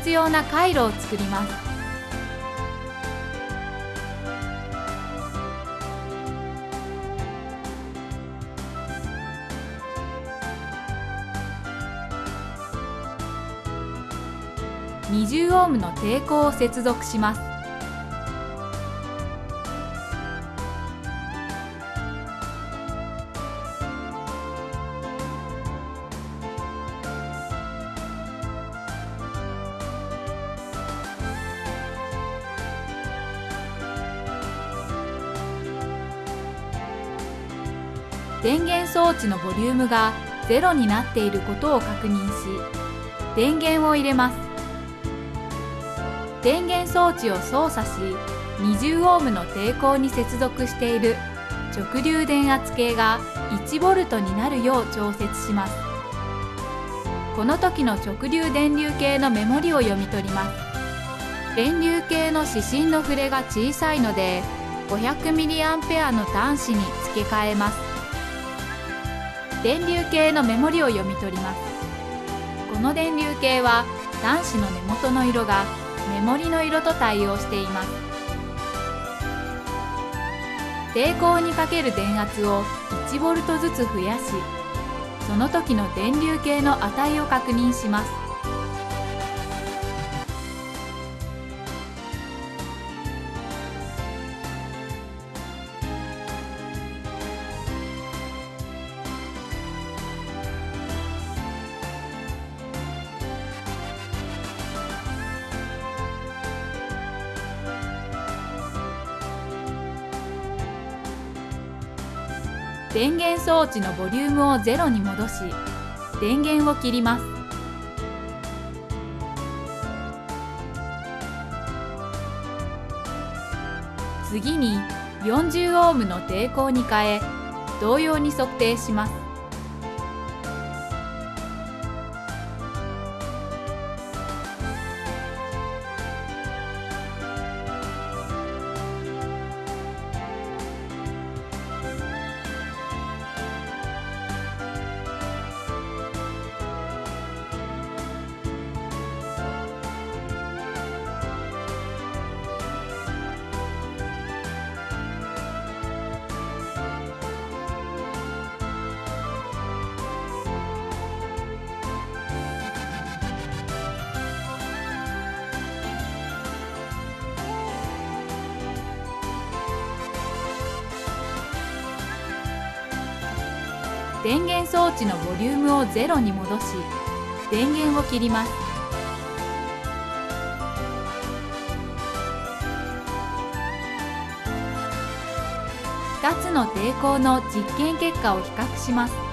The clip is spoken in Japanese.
必要な回路を作ります。20オームの抵抗を接続します。電源装置のボリュームがゼロになっていることを確認し電源を入れます。電源装置を操作し20オームの抵抗に接続している直流電圧計が 1V になるよう調節します。この時の直流電流計のメモリを読み取ります。電流計の指針の振れが小さいので 500mA の端子に付け替えます。電流計の目盛りを読み取ります。この電流計は男子の根元の色がメモリの色と対応しています。抵抗にかける電圧を 1V ずつ増やしその時の電流計の値を確認します。電源装置のボリュームをゼロに戻し電源を切ります。次に40オームの抵抗に変え同様に測定します。電源装置のボリュームをゼロに戻し電源を切ります。2つの抵抗の実験結果を比較します。